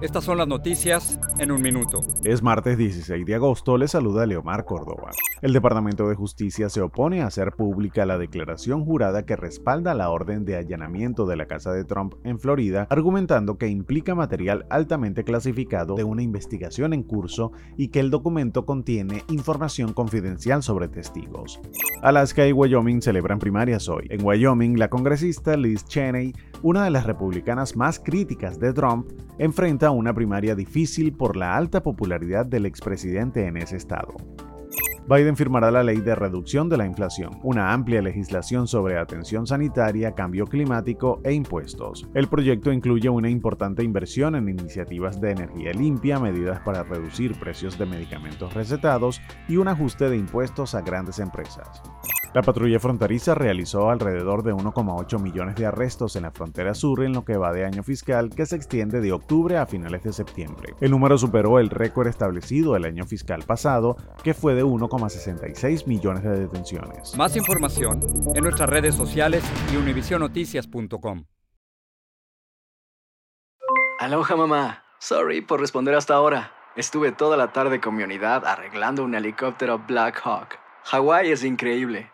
estas son las noticias en un minuto. Es martes 16 de agosto, le saluda Leomar Córdoba. El Departamento de Justicia se opone a hacer pública la declaración jurada que respalda la orden de allanamiento de la casa de Trump en Florida, argumentando que implica material altamente clasificado de una investigación en curso y que el documento contiene información confidencial sobre testigos. Alaska y Wyoming celebran primarias hoy. En Wyoming, la congresista Liz Cheney, una de las republicanas más críticas de Trump, enfrenta una primaria difícil por la alta popularidad del expresidente en ese estado. Biden firmará la ley de reducción de la inflación, una amplia legislación sobre atención sanitaria, cambio climático e impuestos. El proyecto incluye una importante inversión en iniciativas de energía limpia, medidas para reducir precios de medicamentos recetados y un ajuste de impuestos a grandes empresas. La patrulla fronteriza realizó alrededor de 1,8 millones de arrestos en la frontera sur en lo que va de año fiscal que se extiende de octubre a finales de septiembre. El número superó el récord establecido el año fiscal pasado, que fue de 1,66 millones de detenciones. Más información en nuestras redes sociales y univisionoticias.com. Aloha mamá. Sorry por responder hasta ahora. Estuve toda la tarde con mi unidad arreglando un helicóptero Black Hawk. Hawái es increíble.